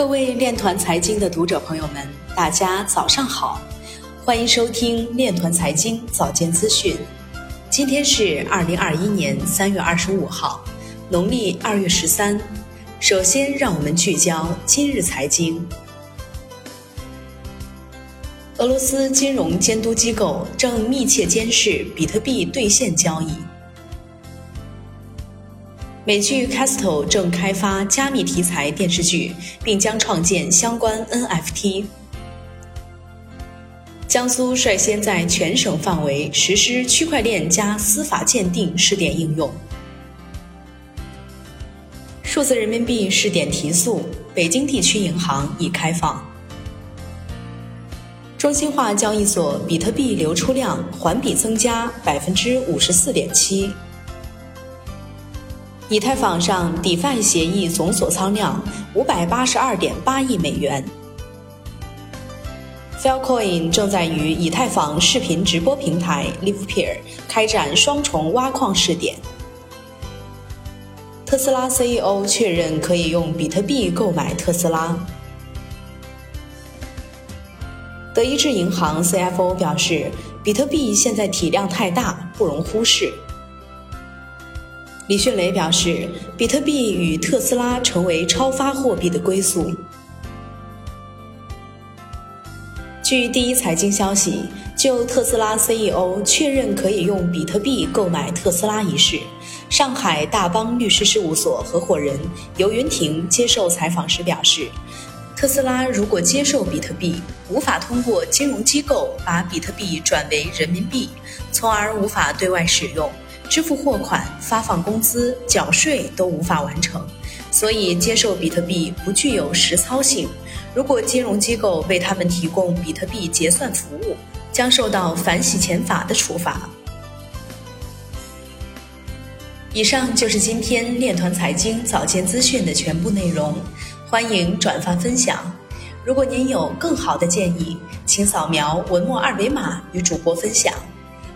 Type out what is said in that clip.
各位链团财经的读者朋友们，大家早上好，欢迎收听链团财经早间资讯。今天是二零二一年三月二十五号，农历二月十三。首先，让我们聚焦今日财经。俄罗斯金融监督机构正密切监视比特币兑现交易。美剧《Castle》正开发加密题材电视剧，并将创建相关 NFT。江苏率先在全省范围实施区块链加司法鉴定试点应用。数字人民币试点提速，北京地区银行已开放。中心化交易所比特币流出量环比增加百分之五十四点七。以太坊上 DeFi 协议总锁仓量五百八十二点八亿美元。Filecoin 正在与以太坊视频直播平台 Livepeer 开展双重挖矿试点。特斯拉 CEO 确认可以用比特币购买特斯拉。德意志银行 CFO 表示，比特币现在体量太大，不容忽视。李迅雷表示，比特币与特斯拉成为超发货币的归宿。据第一财经消息，就特斯拉 CEO 确认可以用比特币购买特斯拉一事，上海大邦律师事务所合伙人游云婷接受采访时表示，特斯拉如果接受比特币，无法通过金融机构把比特币转为人民币，从而无法对外使用。支付货款、发放工资、缴税都无法完成，所以接受比特币不具有实操性。如果金融机构为他们提供比特币结算服务，将受到反洗钱法的处罚。以上就是今天链团财经早间资讯的全部内容，欢迎转发分享。如果您有更好的建议，请扫描文末二维码与主播分享。